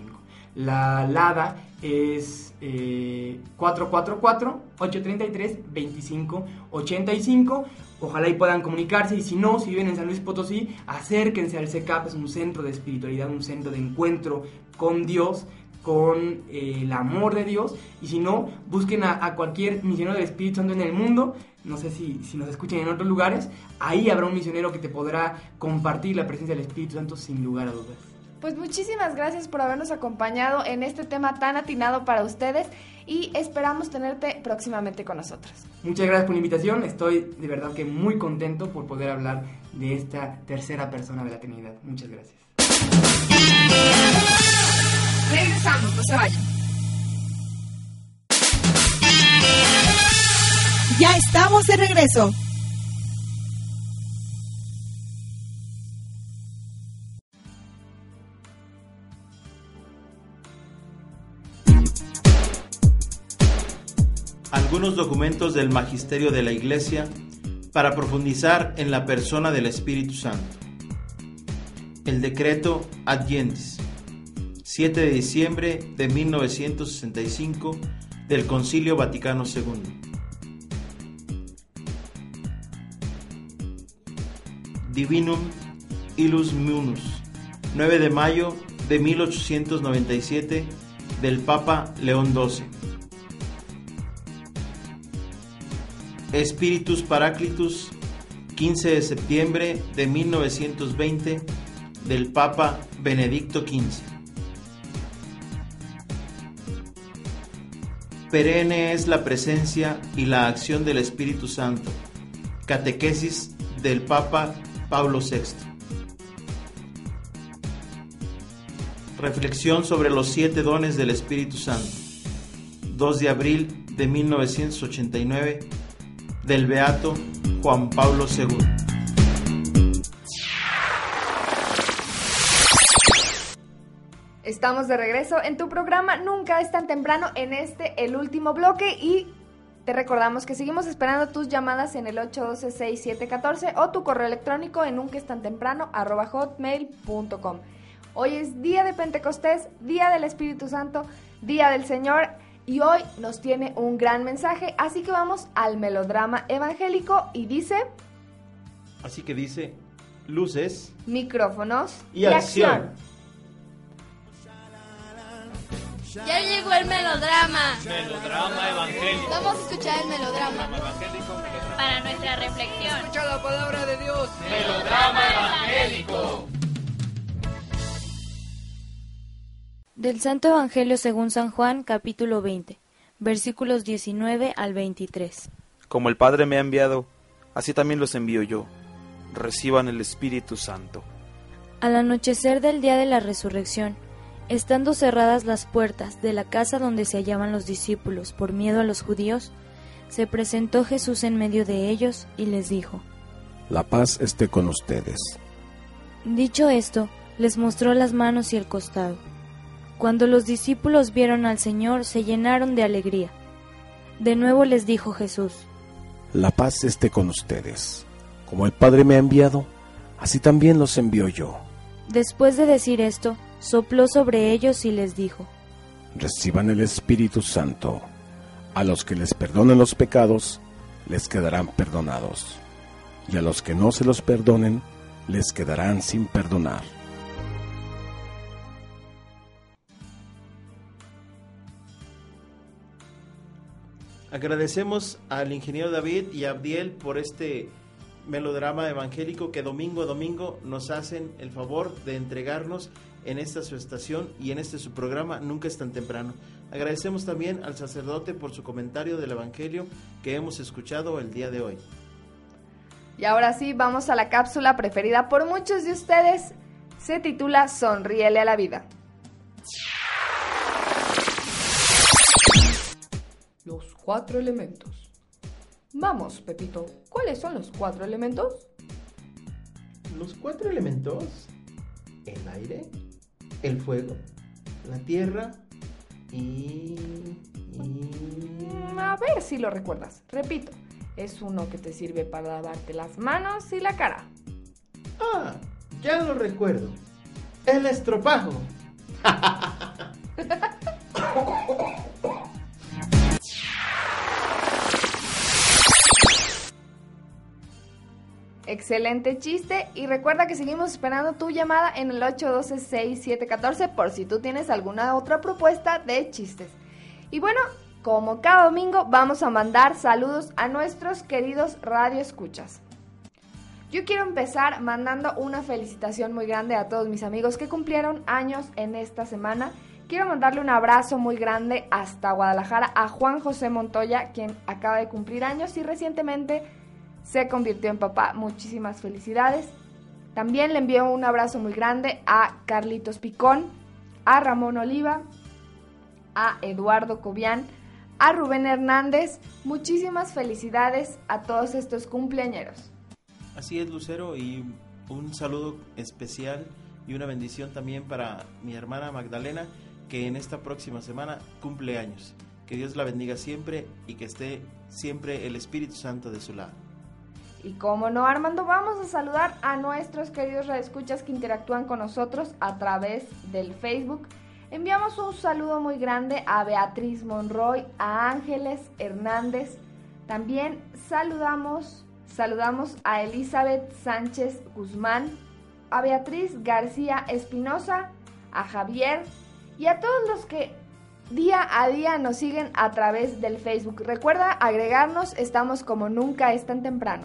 La LADA es eh, 444-833-2585. Ojalá y puedan comunicarse y si no, si viven en San Luis Potosí, acérquense al CECAP, es un centro de espiritualidad, un centro de encuentro con Dios, con eh, el amor de Dios. Y si no, busquen a, a cualquier misionero del Espíritu Santo en el mundo. No sé si, si nos escuchan en otros lugares. Ahí habrá un misionero que te podrá compartir la presencia del Espíritu Santo sin lugar a dudas. Pues muchísimas gracias por habernos acompañado en este tema tan atinado para ustedes y esperamos tenerte próximamente con nosotros. Muchas gracias por la invitación. Estoy de verdad que muy contento por poder hablar de esta tercera persona de la Trinidad. Muchas gracias. Regresamos, no se vayan. Ya estamos de regreso. Algunos documentos del Magisterio de la Iglesia para profundizar en la persona del Espíritu Santo. El decreto Ad Gentes, 7 de diciembre de 1965 del Concilio Vaticano II. Divinum Illus Munus, 9 de mayo de 1897 del Papa León XII. Spiritus Paraclitus, 15 de septiembre de 1920 del Papa Benedicto XV. Perenne es la presencia y la acción del Espíritu Santo. Catequesis del Papa Pablo VI. Reflexión sobre los siete dones del Espíritu Santo. 2 de abril de 1989 del Beato Juan Pablo II. Estamos de regreso en tu programa Nunca es tan temprano en este, el último bloque y te recordamos que seguimos esperando tus llamadas en el 812-6714 o tu correo electrónico en hotmail.com. Hoy es día de Pentecostés, día del Espíritu Santo, día del Señor y hoy nos tiene un gran mensaje, así que vamos al melodrama evangélico y dice Así que dice, luces micrófonos y, acción. Ya llegó el melodrama. Melodrama evangélico. Vamos a escuchar el melodrama. Para nuestra reflexión. Escucha la palabra de Dios. Melodrama evangélico. Del Santo Evangelio según San Juan, capítulo 20, versículos 19 al 23. Como el Padre me ha enviado, así también los envío yo. Reciban el Espíritu Santo. Al anochecer del día de la resurrección, estando cerradas las puertas de la casa donde se hallaban los discípulos por miedo a los judíos, se presentó Jesús en medio de ellos y les dijo, La paz esté con ustedes. Dicho esto, les mostró las manos y el costado. Cuando los discípulos vieron al Señor, se llenaron de alegría. De nuevo les dijo Jesús, La paz esté con ustedes. Como el Padre me ha enviado, así también los envío yo. Después de decir esto, sopló sobre ellos y les dijo, Reciban el Espíritu Santo. A los que les perdonen los pecados, les quedarán perdonados. Y a los que no se los perdonen, les quedarán sin perdonar. Agradecemos al ingeniero David y a Abdiel por este melodrama evangélico que domingo a domingo nos hacen el favor de entregarnos en esta su estación y en este su programa Nunca es tan temprano. Agradecemos también al sacerdote por su comentario del evangelio que hemos escuchado el día de hoy. Y ahora sí, vamos a la cápsula preferida por muchos de ustedes. Se titula Sonríele a la vida. Los cuatro elementos. Vamos, Pepito, ¿cuáles son los cuatro elementos? Los cuatro elementos, el aire, el fuego, la tierra y... A ver si lo recuerdas. Repito, es uno que te sirve para lavarte las manos y la cara. Ah, ya lo recuerdo. El estropajo. Excelente chiste y recuerda que seguimos esperando tu llamada en el 812-6714 por si tú tienes alguna otra propuesta de chistes. Y bueno, como cada domingo vamos a mandar saludos a nuestros queridos radioescuchas. Yo quiero empezar mandando una felicitación muy grande a todos mis amigos que cumplieron años en esta semana. Quiero mandarle un abrazo muy grande hasta Guadalajara a Juan José Montoya, quien acaba de cumplir años y recientemente se convirtió en papá. Muchísimas felicidades. También le envío un abrazo muy grande a Carlitos Picón, a Ramón Oliva, a Eduardo Cobian, a Rubén Hernández. Muchísimas felicidades a todos estos cumpleañeros. Así es, Lucero, y un saludo especial y una bendición también para mi hermana Magdalena, que en esta próxima semana cumple años. Que Dios la bendiga siempre y que esté siempre el Espíritu Santo de su lado. Y como no, Armando, vamos a saludar a nuestros queridos radioescuchas que interactúan con nosotros a través del Facebook. Enviamos un saludo muy grande a Beatriz Monroy, a Ángeles Hernández. También saludamos, saludamos a Elizabeth Sánchez Guzmán, a Beatriz García Espinosa, a Javier y a todos los que día a día nos siguen a través del Facebook. Recuerda agregarnos, estamos como nunca es tan temprano.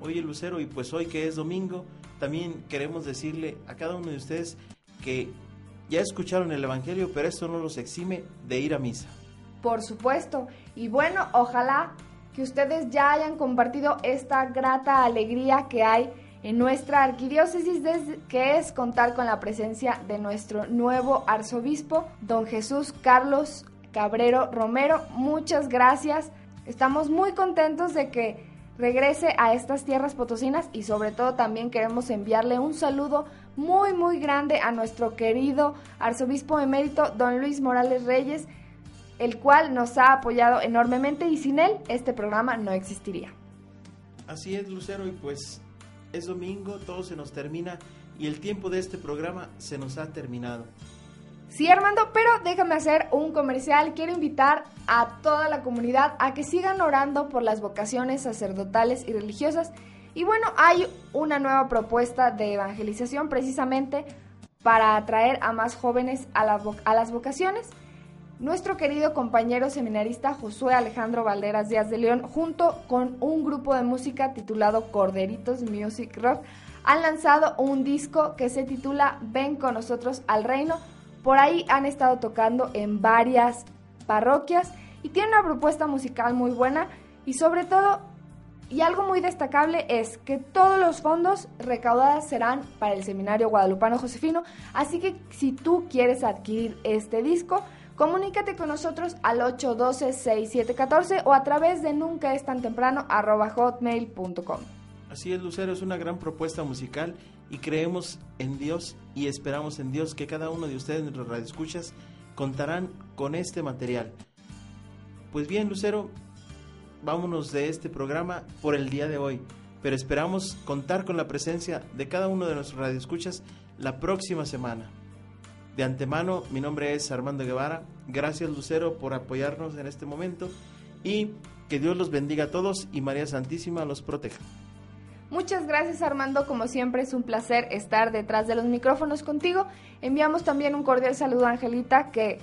Oye Lucero, y pues hoy que es domingo, también queremos decirle a cada uno de ustedes que ya escucharon el Evangelio, pero esto no los exime de ir a misa. Por supuesto. Y bueno, ojalá que ustedes ya hayan compartido esta grata alegría que hay en nuestra arquidiócesis, que es contar con la presencia de nuestro nuevo arzobispo, don Jesús Carlos Cabrero Romero. Muchas gracias. Estamos muy contentos de que regrese a estas tierras potosinas y sobre todo también queremos enviarle un saludo muy muy grande a nuestro querido arzobispo emérito don Luis Morales Reyes, el cual nos ha apoyado enormemente y sin él este programa no existiría. Así es Lucero y pues es domingo, todo se nos termina y el tiempo de este programa se nos ha terminado. Sí, Armando, pero déjame hacer un comercial. Quiero invitar a toda la comunidad a que sigan orando por las vocaciones sacerdotales y religiosas. Y bueno, hay una nueva propuesta de evangelización precisamente para atraer a más jóvenes a, la a las vocaciones. Nuestro querido compañero seminarista Josué Alejandro Valderas Díaz de León, junto con un grupo de música titulado Corderitos Music Rock, han lanzado un disco que se titula Ven con nosotros al reino por ahí han estado tocando en varias parroquias y tienen una propuesta musical muy buena y sobre todo, y algo muy destacable es que todos los fondos recaudados serán para el Seminario Guadalupano Josefino, así que si tú quieres adquirir este disco, comunícate con nosotros al 812-6714 o a través de nunca es tan temprano hotmail.com. Así es, Lucero, es una gran propuesta musical y creemos en Dios y esperamos en Dios que cada uno de ustedes, nuestros radioescuchas, contarán con este material. Pues bien, Lucero, vámonos de este programa por el día de hoy, pero esperamos contar con la presencia de cada uno de nuestros radioescuchas la próxima semana. De antemano, mi nombre es Armando Guevara. Gracias, Lucero, por apoyarnos en este momento y que Dios los bendiga a todos y María Santísima los proteja. Muchas gracias Armando, como siempre es un placer estar detrás de los micrófonos contigo. Enviamos también un cordial saludo a Angelita que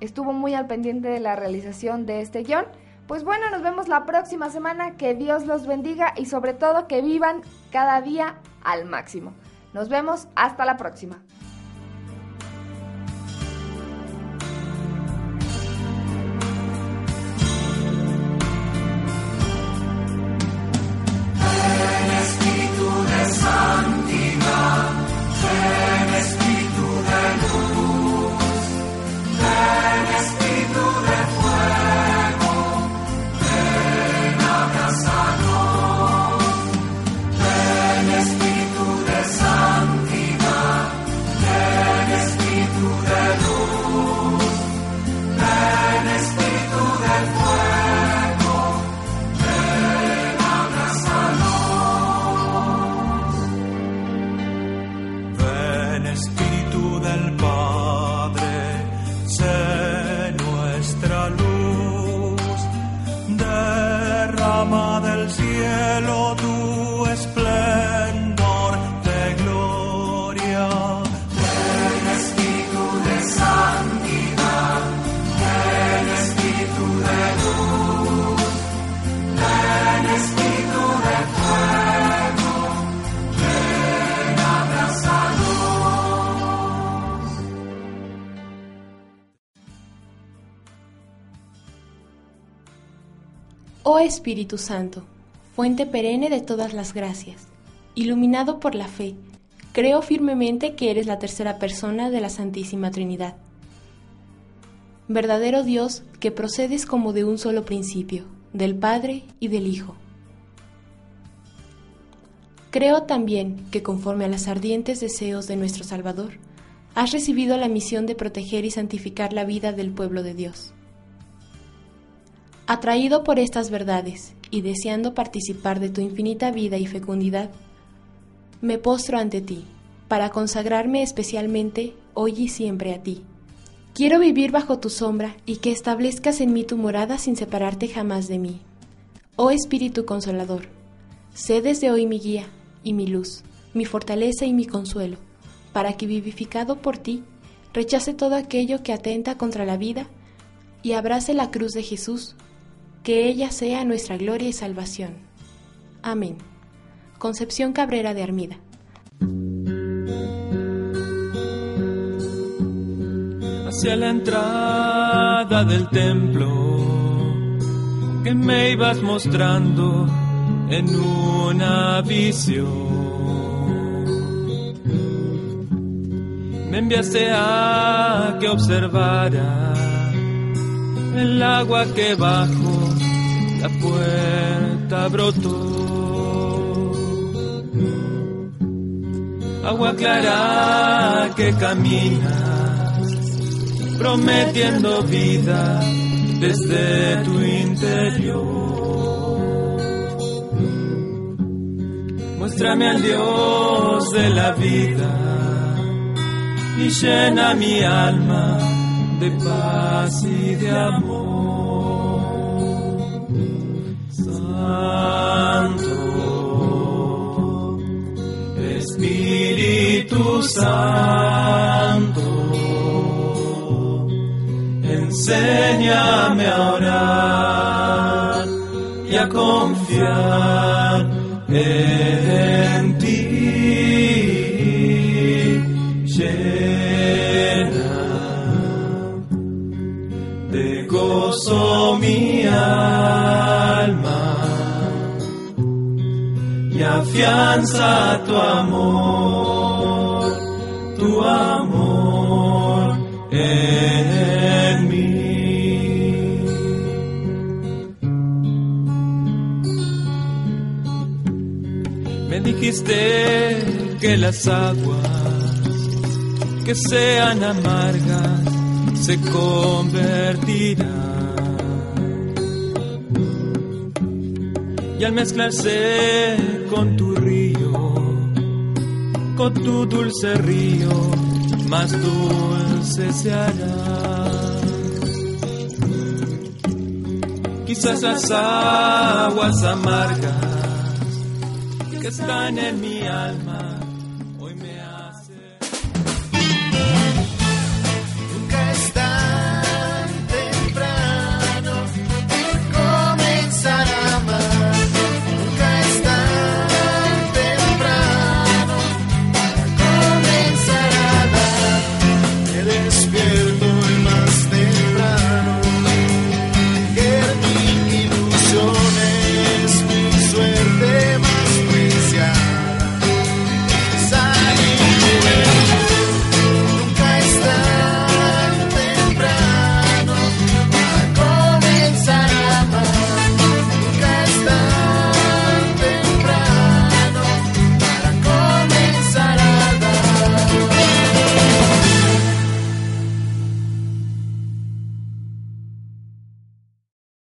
estuvo muy al pendiente de la realización de este guion. Pues bueno, nos vemos la próxima semana, que Dios los bendiga y sobre todo que vivan cada día al máximo. Nos vemos hasta la próxima. Espíritu Santo, fuente perenne de todas las gracias, iluminado por la fe, creo firmemente que eres la tercera persona de la Santísima Trinidad. Verdadero Dios que procedes como de un solo principio, del Padre y del Hijo. Creo también que conforme a los ardientes deseos de nuestro Salvador, has recibido la misión de proteger y santificar la vida del pueblo de Dios. Atraído por estas verdades y deseando participar de tu infinita vida y fecundidad, me postro ante ti, para consagrarme especialmente hoy y siempre a ti. Quiero vivir bajo tu sombra y que establezcas en mí tu morada sin separarte jamás de mí. Oh Espíritu Consolador, sé desde hoy mi guía y mi luz, mi fortaleza y mi consuelo, para que vivificado por ti, rechace todo aquello que atenta contra la vida y abrace la cruz de Jesús, que ella sea nuestra gloria y salvación. Amén. Concepción Cabrera de Armida. Hacia la entrada del templo que me ibas mostrando en una visión. Me enviaste a que observara el agua que bajo la puerta brotó. Agua clara que camina, prometiendo vida desde tu interior. Muéstrame al Dios de la vida y llena mi alma de paz y de amor. Santo, Espíritu Santo, enséñame a orar y a confiar en afianza tu amor, tu amor en mí. Me dijiste que las aguas que sean amargas se convertirán. Y al mezclarse con tu río, con tu dulce río, más dulce se hará. Quizás las aguas amargas que están en mi alma